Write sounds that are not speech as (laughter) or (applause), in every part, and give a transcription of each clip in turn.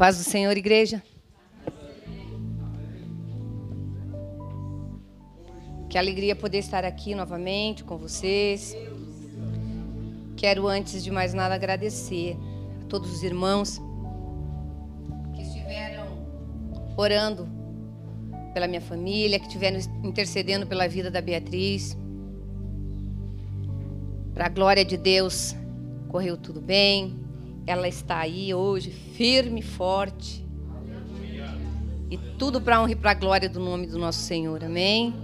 Paz do Senhor, igreja. Que alegria poder estar aqui novamente com vocês. Quero, antes de mais nada, agradecer a todos os irmãos que estiveram orando pela minha família, que estiveram intercedendo pela vida da Beatriz. Para a glória de Deus, correu tudo bem. Ela está aí hoje, firme, forte. E tudo para honra e para a glória do nome do nosso Senhor. Amém.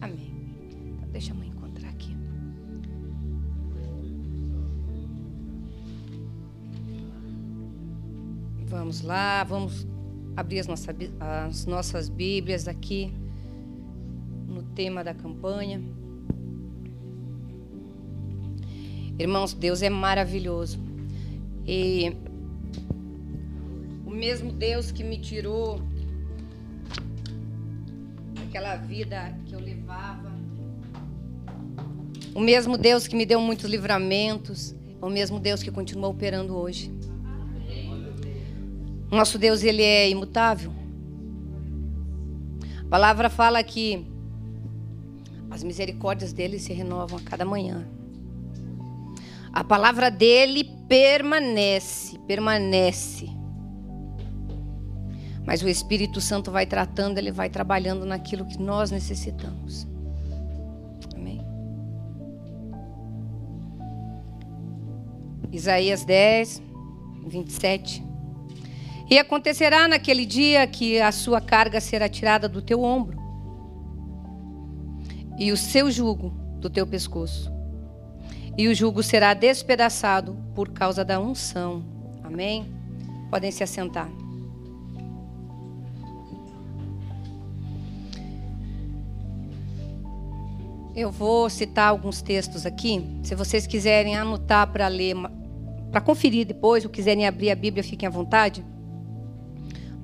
Amém. Então, deixa a mãe encontrar aqui. Vamos lá, vamos abrir as nossas, as nossas Bíblias aqui no tema da campanha. Irmãos, Deus é maravilhoso. E o mesmo Deus que me tirou aquela vida que eu levava, o mesmo Deus que me deu muitos livramentos, o mesmo Deus que continua operando hoje. Nosso Deus, ele é imutável. A palavra fala que as misericórdias dele se renovam a cada manhã. A palavra dele permanece, permanece. Mas o Espírito Santo vai tratando, ele vai trabalhando naquilo que nós necessitamos. Amém. Isaías 10, 27. E acontecerá naquele dia que a sua carga será tirada do teu ombro, e o seu jugo do teu pescoço, e o jugo será despedaçado por causa da unção. Amém? Podem se assentar. Eu vou citar alguns textos aqui. Se vocês quiserem anotar para ler, para conferir depois, ou quiserem abrir a Bíblia, fiquem à vontade.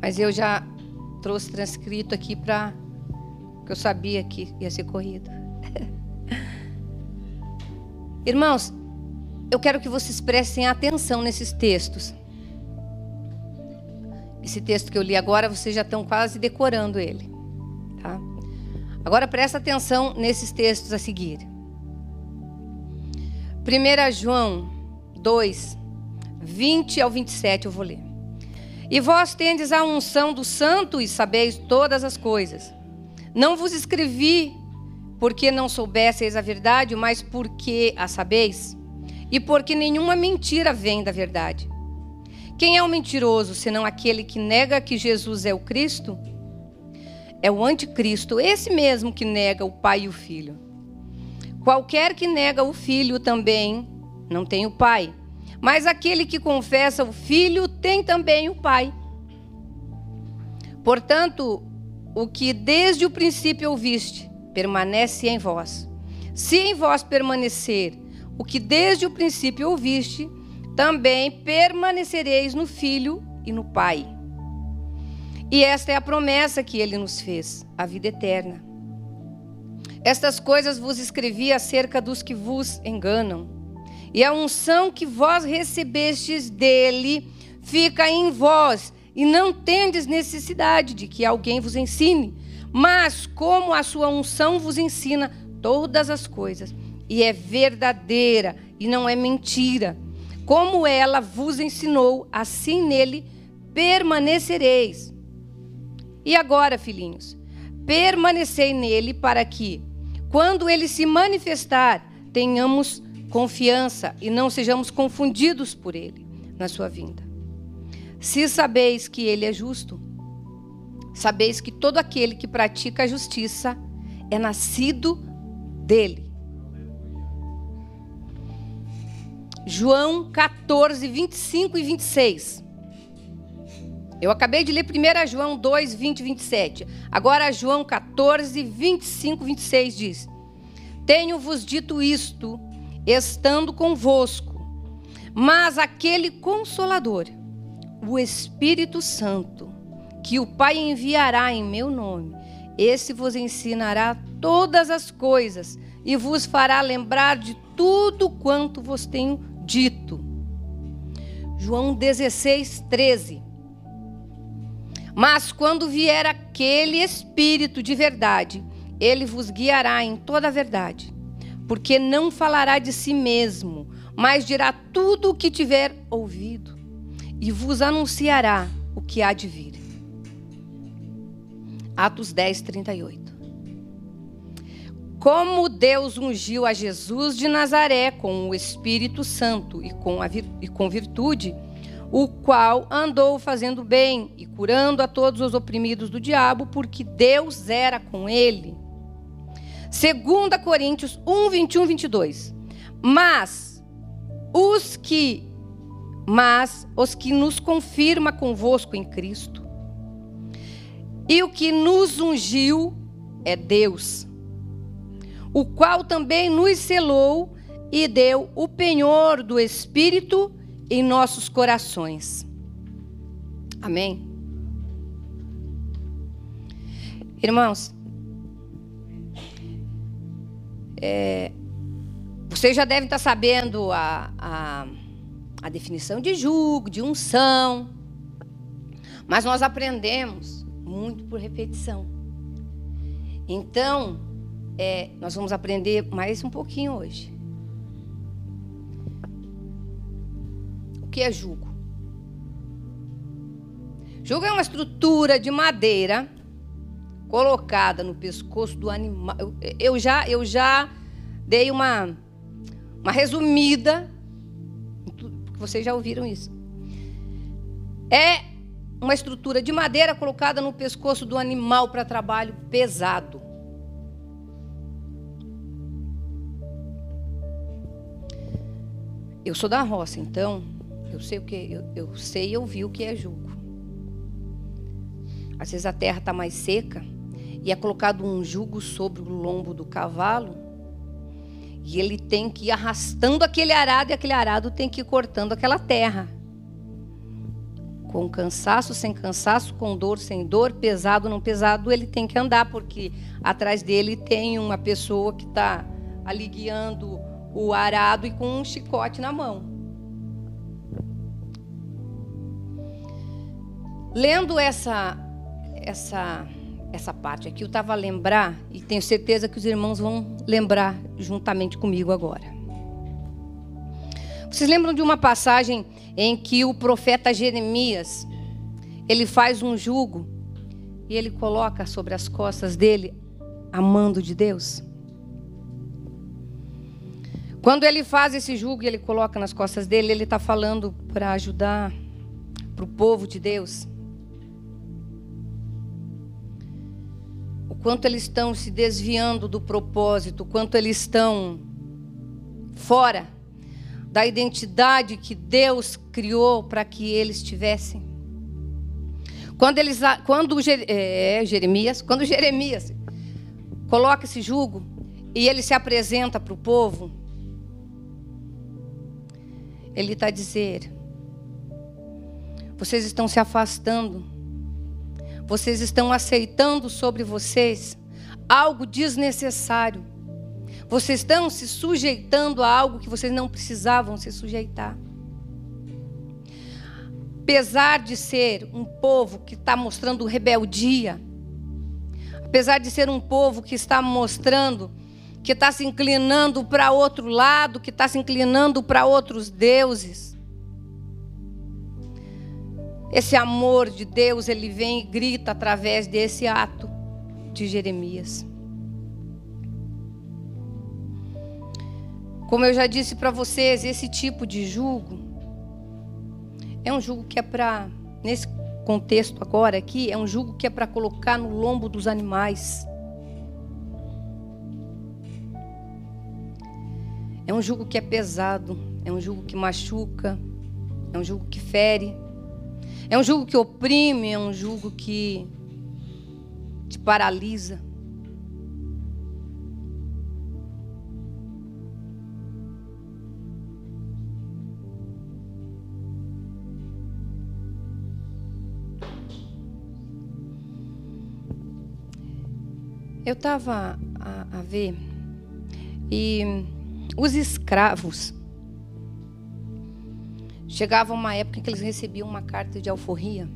Mas eu já trouxe transcrito aqui para que eu sabia que ia ser corrido. (laughs) Irmãos, eu quero que vocês prestem atenção nesses textos. Esse texto que eu li agora, vocês já estão quase decorando ele, tá? Agora presta atenção nesses textos a seguir. 1 João 2, 20 ao 27, eu vou ler. E vós tendes a unção do Santo e sabeis todas as coisas. Não vos escrevi porque não soubesseis a verdade, mas porque a sabeis, e porque nenhuma mentira vem da verdade. Quem é o mentiroso, senão aquele que nega que Jesus é o Cristo? É o anticristo, esse mesmo que nega o Pai e o Filho. Qualquer que nega o Filho também não tem o Pai. Mas aquele que confessa o Filho tem também o Pai. Portanto, o que desde o princípio ouviste, permanece em vós. Se em vós permanecer o que desde o princípio ouviste, também permanecereis no Filho e no Pai. E esta é a promessa que ele nos fez, a vida eterna. Estas coisas vos escrevi acerca dos que vos enganam. E a unção que vós recebestes dele fica em vós, e não tendes necessidade de que alguém vos ensine. Mas como a sua unção vos ensina todas as coisas, e é verdadeira e não é mentira, como ela vos ensinou, assim nele permanecereis. E agora, filhinhos, permanecei nele para que, quando ele se manifestar, tenhamos confiança e não sejamos confundidos por ele na sua vinda. Se sabeis que ele é justo, sabeis que todo aquele que pratica a justiça é nascido dele. João 14, 25 e 26. Eu acabei de ler 1 João 2, 20 e 27. Agora, João 14, 25 e 26 diz: Tenho-vos dito isto estando convosco. Mas aquele consolador, o Espírito Santo, que o Pai enviará em meu nome, esse vos ensinará todas as coisas e vos fará lembrar de tudo quanto vos tenho dito. João 16, 13. Mas quando vier aquele Espírito de verdade, ele vos guiará em toda a verdade, porque não falará de si mesmo, mas dirá tudo o que tiver ouvido, e vos anunciará o que há de vir. Atos 10, 38. Como Deus ungiu a Jesus de Nazaré com o Espírito Santo e com, a e com virtude, o qual andou fazendo bem e curando a todos os oprimidos do diabo, porque Deus era com ele. 2 Coríntios 1, 21, 22. Mas os que mas os que nos confirma convosco em Cristo. E o que nos ungiu é Deus, o qual também nos selou e deu o penhor do Espírito em nossos corações. Amém? Irmãos, é, vocês já devem estar sabendo a, a, a definição de julgo, de unção, mas nós aprendemos muito por repetição. Então, é, nós vamos aprender mais um pouquinho hoje. que é jugo? Jugo é uma estrutura de madeira colocada no pescoço do animal. Eu, já, eu já dei uma, uma resumida, vocês já ouviram isso. É uma estrutura de madeira colocada no pescoço do animal para trabalho pesado. Eu sou da roça, então eu sei o que eu, eu sei e ouvi o que é jugo. Às vezes a terra está mais seca e é colocado um jugo sobre o lombo do cavalo e ele tem que ir arrastando aquele arado e aquele arado tem que ir cortando aquela terra. Com cansaço, sem cansaço, com dor, sem dor, pesado, não pesado, ele tem que andar, porque atrás dele tem uma pessoa que está ali guiando o arado e com um chicote na mão. Lendo essa essa essa parte aqui, eu estava a lembrar e tenho certeza que os irmãos vão lembrar juntamente comigo agora. Vocês lembram de uma passagem em que o profeta Jeremias ele faz um jugo e ele coloca sobre as costas dele a mando de Deus? Quando ele faz esse jugo e ele coloca nas costas dele, ele está falando para ajudar para o povo de Deus quanto eles estão se desviando do propósito, quanto eles estão fora da identidade que Deus criou para que eles tivessem. Quando eles, quando é, Jeremias, quando Jeremias coloca esse jugo e ele se apresenta para o povo, ele está dizer: vocês estão se afastando vocês estão aceitando sobre vocês algo desnecessário. Vocês estão se sujeitando a algo que vocês não precisavam se sujeitar. Apesar de ser um povo que está mostrando rebeldia, apesar de ser um povo que está mostrando que está se inclinando para outro lado, que está se inclinando para outros deuses, esse amor de Deus, ele vem e grita através desse ato de Jeremias. Como eu já disse para vocês, esse tipo de julgo é um julgo que é para, nesse contexto agora aqui, é um julgo que é para colocar no lombo dos animais. É um julgo que é pesado, é um julgo que machuca, é um julgo que fere. É um jugo que oprime, é um jugo que te paralisa. Eu estava a, a ver e os escravos chegava uma época em que eles recebiam uma carta de alforria.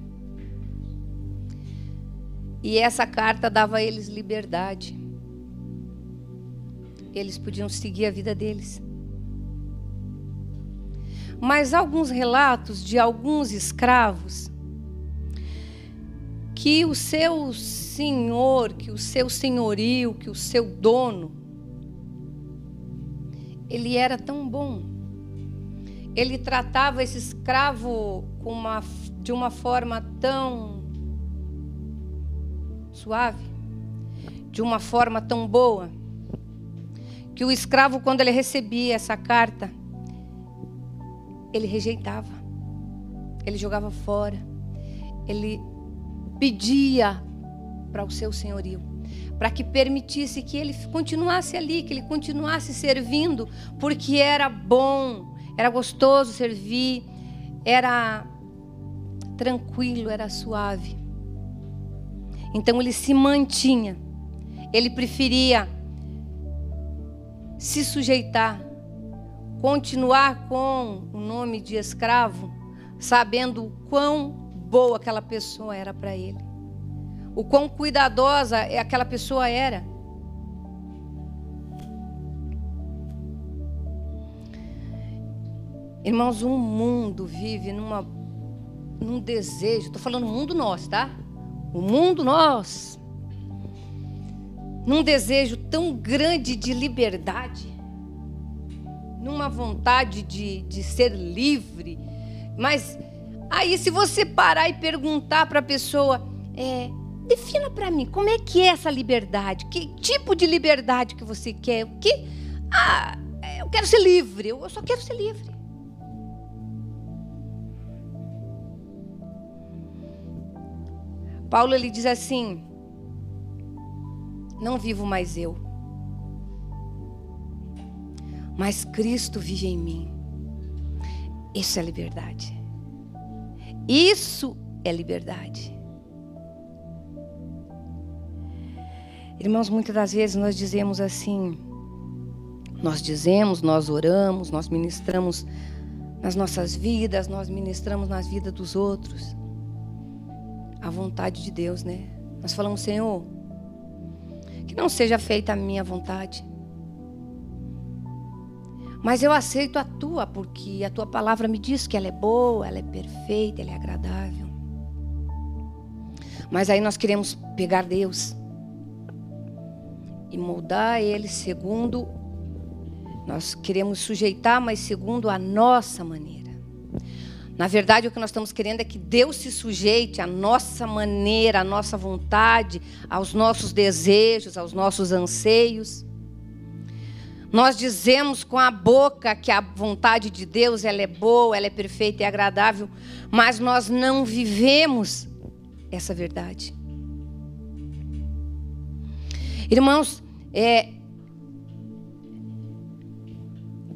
E essa carta dava a eles liberdade. Eles podiam seguir a vida deles. Mas alguns relatos de alguns escravos que o seu senhor, que o seu senhorio, que o seu dono, ele era tão bom. Ele tratava esse escravo uma, de uma forma tão suave, de uma forma tão boa, que o escravo, quando ele recebia essa carta, ele rejeitava, ele jogava fora, ele pedia para o seu senhorio, para que permitisse que ele continuasse ali, que ele continuasse servindo, porque era bom, era gostoso servir, era tranquilo, era suave. Então ele se mantinha, ele preferia se sujeitar, continuar com o nome de escravo, sabendo o quão boa aquela pessoa era para ele. O quão cuidadosa aquela pessoa era. Irmãos, o um mundo vive numa, num desejo, estou falando mundo nosso, tá? O mundo nós. Num desejo tão grande de liberdade, numa vontade de, de ser livre, mas Aí, se você parar e perguntar para a pessoa, é, defina para mim, como é que é essa liberdade? Que tipo de liberdade que você quer? O que? Ah, eu quero ser livre. Eu só quero ser livre. Paulo ele diz assim: Não vivo mais eu, mas Cristo vive em mim. Isso é liberdade. Isso é liberdade. Irmãos, muitas das vezes nós dizemos assim, nós dizemos, nós oramos, nós ministramos nas nossas vidas, nós ministramos nas vidas dos outros. A vontade de Deus, né? Nós falamos, Senhor, que não seja feita a minha vontade, mas eu aceito a tua, porque a tua palavra me diz que ela é boa, ela é perfeita, ela é agradável. Mas aí nós queremos pegar Deus e moldar Ele segundo. Nós queremos sujeitar, mas segundo a nossa maneira. Na verdade, o que nós estamos querendo é que Deus se sujeite à nossa maneira, à nossa vontade, aos nossos desejos, aos nossos anseios. Nós dizemos com a boca que a vontade de Deus ela é boa, ela é perfeita e agradável, mas nós não vivemos essa verdade. Irmãos, é,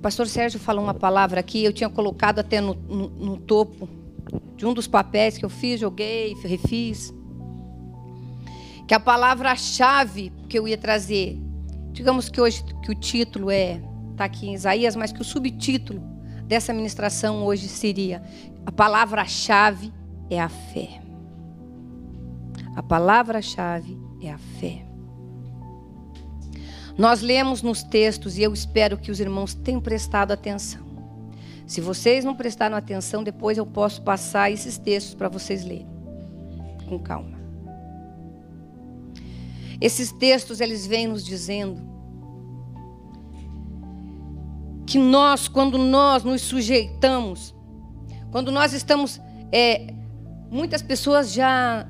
pastor Sérgio falou uma palavra aqui, eu tinha colocado até no, no, no topo de um dos papéis que eu fiz, joguei, refiz. Que a palavra-chave que eu ia trazer Digamos que hoje que o título é está aqui em Isaías, mas que o subtítulo dessa ministração hoje seria a palavra-chave é a fé. A palavra-chave é a fé. Nós lemos nos textos e eu espero que os irmãos tenham prestado atenção. Se vocês não prestaram atenção, depois eu posso passar esses textos para vocês lerem com calma. Esses textos eles vêm nos dizendo que nós, quando nós nos sujeitamos, quando nós estamos, é, muitas pessoas já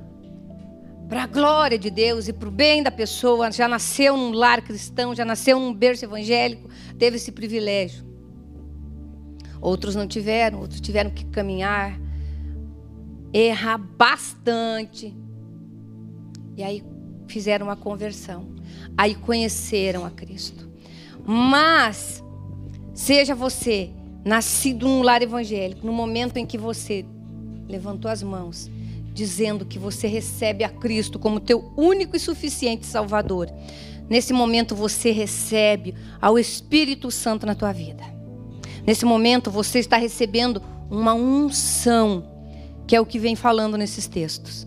para a glória de Deus e para o bem da pessoa, já nasceu num lar cristão, já nasceu num berço evangélico, teve esse privilégio. Outros não tiveram, outros tiveram que caminhar, errar bastante. E aí fizeram a conversão. Aí conheceram a Cristo. Mas, seja você nascido num lar evangélico, no momento em que você levantou as mãos, dizendo que você recebe a Cristo como teu único e suficiente Salvador, nesse momento você recebe ao Espírito Santo na tua vida. Nesse momento você está recebendo uma unção, que é o que vem falando nesses textos.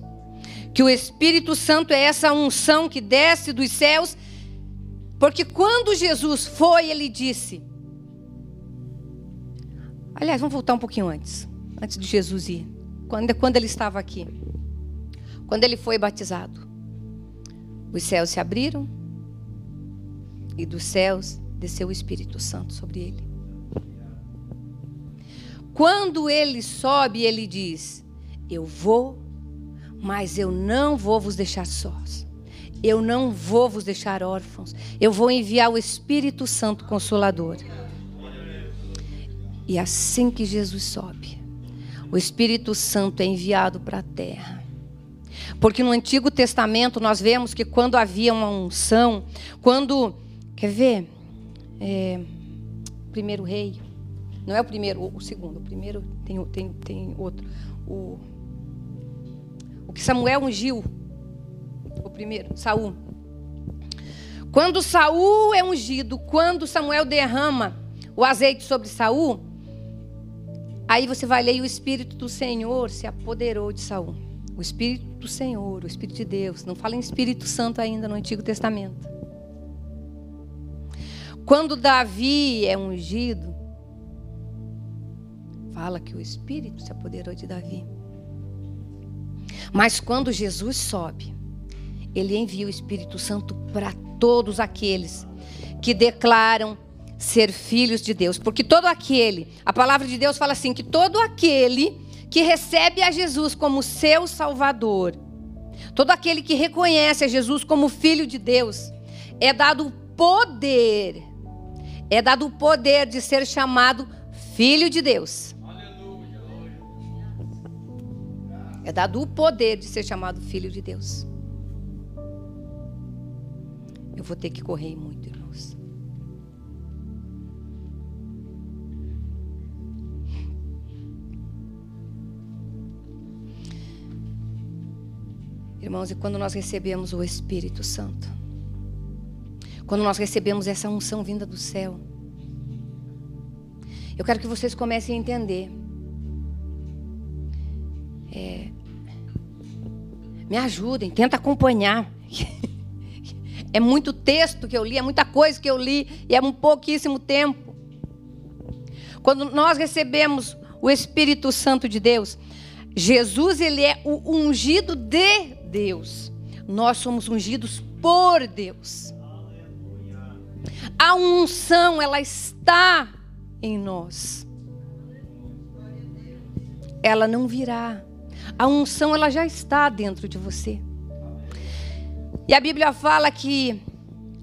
Que o Espírito Santo é essa unção que desce dos céus, porque quando Jesus foi, ele disse. Aliás, vamos voltar um pouquinho antes, antes de Jesus ir. Quando, quando ele estava aqui, quando ele foi batizado, os céus se abriram e dos céus desceu o Espírito Santo sobre ele. Quando ele sobe, ele diz: Eu vou, mas eu não vou vos deixar sós. Eu não vou vos deixar órfãos. Eu vou enviar o Espírito Santo Consolador. E assim que Jesus sobe, o Espírito Santo é enviado para a terra. Porque no Antigo Testamento nós vemos que quando havia uma unção, quando. Quer ver? É, primeiro rei. Não é o primeiro, o segundo. O primeiro tem, tem, tem outro. O, o que Samuel ungiu. O primeiro, Saul. Quando Saul é ungido, quando Samuel derrama o azeite sobre Saul, aí você vai ler e o Espírito do Senhor se apoderou de Saul. O Espírito do Senhor, o Espírito de Deus. Não fala em Espírito Santo ainda no Antigo Testamento. Quando Davi é ungido, fala que o Espírito se apoderou de Davi. Mas quando Jesus sobe, ele envia o Espírito Santo para todos aqueles que declaram ser filhos de Deus. Porque todo aquele, a palavra de Deus fala assim: que todo aquele que recebe a Jesus como seu Salvador, todo aquele que reconhece a Jesus como Filho de Deus, é dado o poder, é dado o poder de ser chamado Filho de Deus. É dado o poder de ser chamado filho de Deus. Eu vou ter que correr muito, Irmãos, e quando nós recebemos o Espírito Santo, quando nós recebemos essa unção vinda do céu, eu quero que vocês comecem a entender. É, me ajudem, tenta acompanhar. (laughs) É muito texto que eu li, é muita coisa que eu li e é um pouquíssimo tempo. Quando nós recebemos o Espírito Santo de Deus, Jesus ele é o ungido de Deus. Nós somos ungidos por Deus. A unção ela está em nós. Ela não virá. A unção ela já está dentro de você. E a Bíblia fala que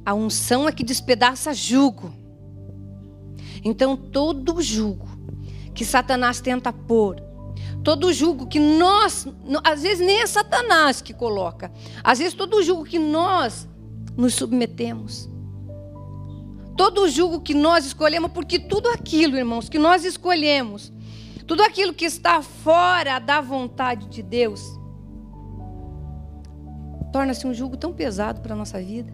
a unção é que despedaça jugo. Então todo jugo que Satanás tenta pôr, todo jugo que nós, às vezes nem é Satanás que coloca, às vezes todo jugo que nós nos submetemos. Todo jugo que nós escolhemos, porque tudo aquilo, irmãos, que nós escolhemos, tudo aquilo que está fora da vontade de Deus torna-se um jugo tão pesado para a nossa vida.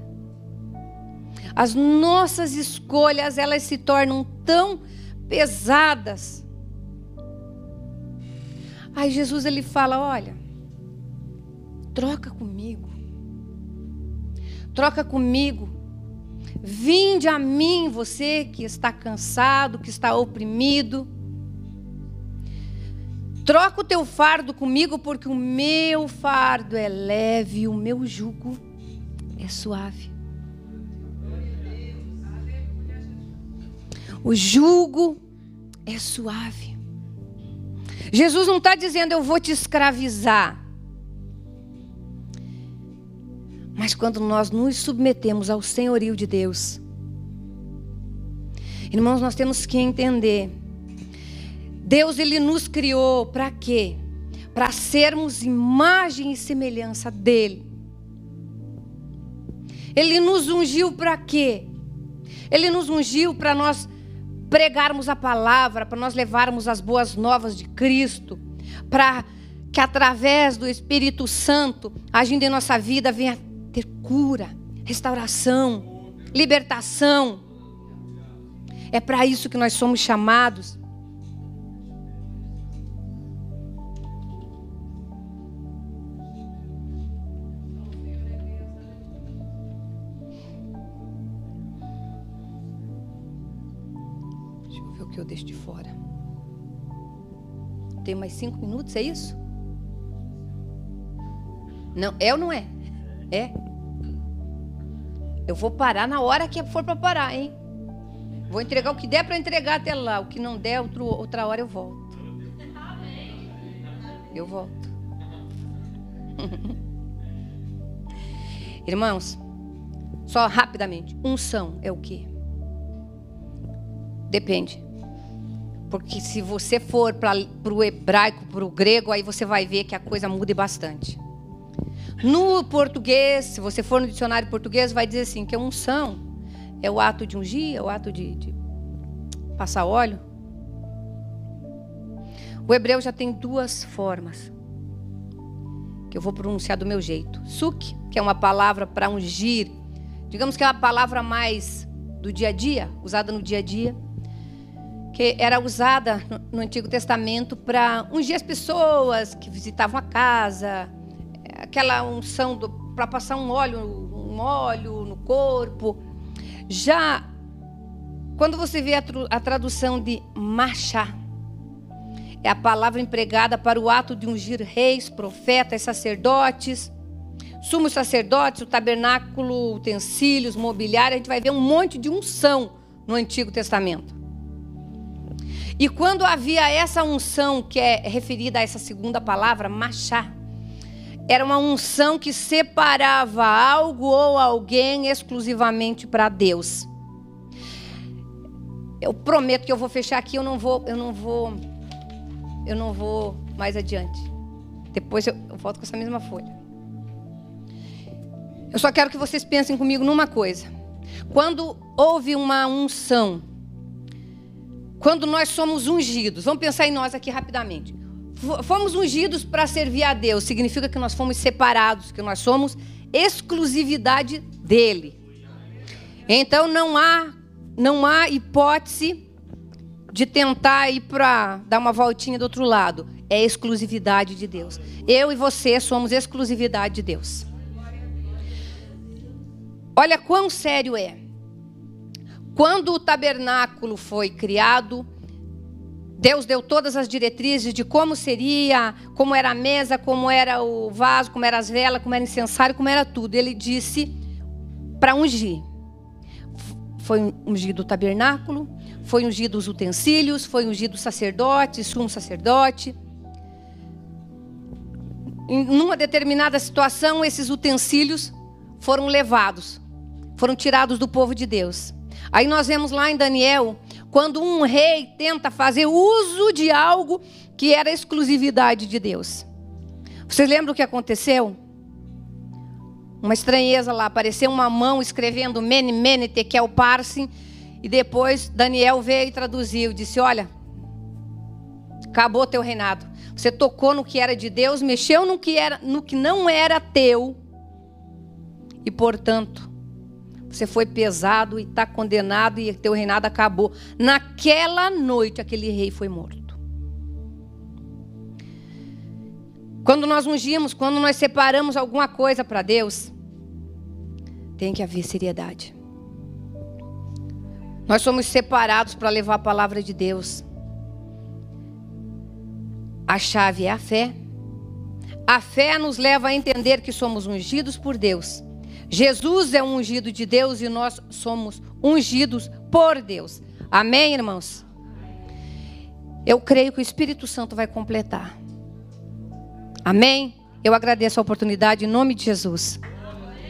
As nossas escolhas, elas se tornam tão pesadas. Aí Jesus ele fala: "Olha, troca comigo. Troca comigo. Vinde a mim, você que está cansado, que está oprimido. Troca o teu fardo comigo, porque o meu fardo é leve, o meu jugo é suave. O jugo é suave. Jesus não está dizendo eu vou te escravizar. Mas quando nós nos submetemos ao senhorio de Deus, irmãos, nós temos que entender Deus ele nos criou para quê? Para sermos imagem e semelhança dele. Ele nos ungiu para quê? Ele nos ungiu para nós pregarmos a palavra, para nós levarmos as boas novas de Cristo, para que através do Espírito Santo, agindo em nossa vida, venha ter cura, restauração, libertação. É para isso que nós somos chamados. Mais cinco minutos, é isso? Não, é ou não é? É. Eu vou parar na hora que for para parar, hein? Vou entregar o que der para entregar até lá. O que não der, outro, outra hora eu volto. Eu volto. (laughs) Irmãos, só rapidamente. Unção é o quê? Depende. Porque se você for para o hebraico, para o grego, aí você vai ver que a coisa muda bastante. No português, se você for no dicionário português, vai dizer assim que a unção é o ato de ungir, é o ato de, de passar óleo. O hebreu já tem duas formas que eu vou pronunciar do meu jeito. Suk, que é uma palavra para ungir, digamos que é uma palavra mais do dia a dia, usada no dia a dia, que era usada no, Antigo Testamento para ungir as pessoas que visitavam a casa, aquela unção para passar um óleo, um óleo no corpo. Já quando você vê a, a tradução de machá, é a palavra empregada para o ato de ungir reis, profetas, sacerdotes, sumos sacerdotes, o tabernáculo, utensílios, mobiliário. A gente vai ver um monte de unção no Antigo Testamento. E quando havia essa unção, que é referida a essa segunda palavra, machá, era uma unção que separava algo ou alguém exclusivamente para Deus. Eu prometo que eu vou fechar aqui, eu não vou, eu não vou, eu não vou mais adiante. Depois eu, eu volto com essa mesma folha. Eu só quero que vocês pensem comigo numa coisa. Quando houve uma unção, quando nós somos ungidos, vamos pensar em nós aqui rapidamente fomos ungidos para servir a Deus, significa que nós fomos separados, que nós somos exclusividade dele. Então não há não há hipótese de tentar ir para dar uma voltinha do outro lado. É exclusividade de Deus. Eu e você somos exclusividade de Deus. Olha quão sério é. Quando o tabernáculo foi criado, Deus deu todas as diretrizes de como seria, como era a mesa, como era o vaso, como eram as velas, como era o incensário, como era tudo. Ele disse para ungir. Foi ungido o tabernáculo, foi ungido os utensílios, foi ungido o sacerdote, sumo sacerdote. Em uma determinada situação, esses utensílios foram levados, foram tirados do povo de Deus. Aí nós vemos lá em Daniel quando um rei tenta fazer uso de algo que era exclusividade de Deus. Vocês lembram o que aconteceu? Uma estranheza lá, apareceu uma mão escrevendo Mene, Mene, Tekel, Parsim, e depois Daniel veio e traduziu, disse, olha, acabou teu reinado. Você tocou no que era de Deus, mexeu no que, era, no que não era teu, e portanto, você foi pesado e está condenado e teu reinado acabou. Naquela noite, aquele rei foi morto. Quando nós ungimos, quando nós separamos alguma coisa para Deus, tem que haver seriedade. Nós somos separados para levar a palavra de Deus. A chave é a fé. A fé nos leva a entender que somos ungidos por Deus Jesus é um ungido de Deus e nós somos ungidos por Deus. Amém, irmãos? Eu creio que o Espírito Santo vai completar. Amém? Eu agradeço a oportunidade em nome de Jesus.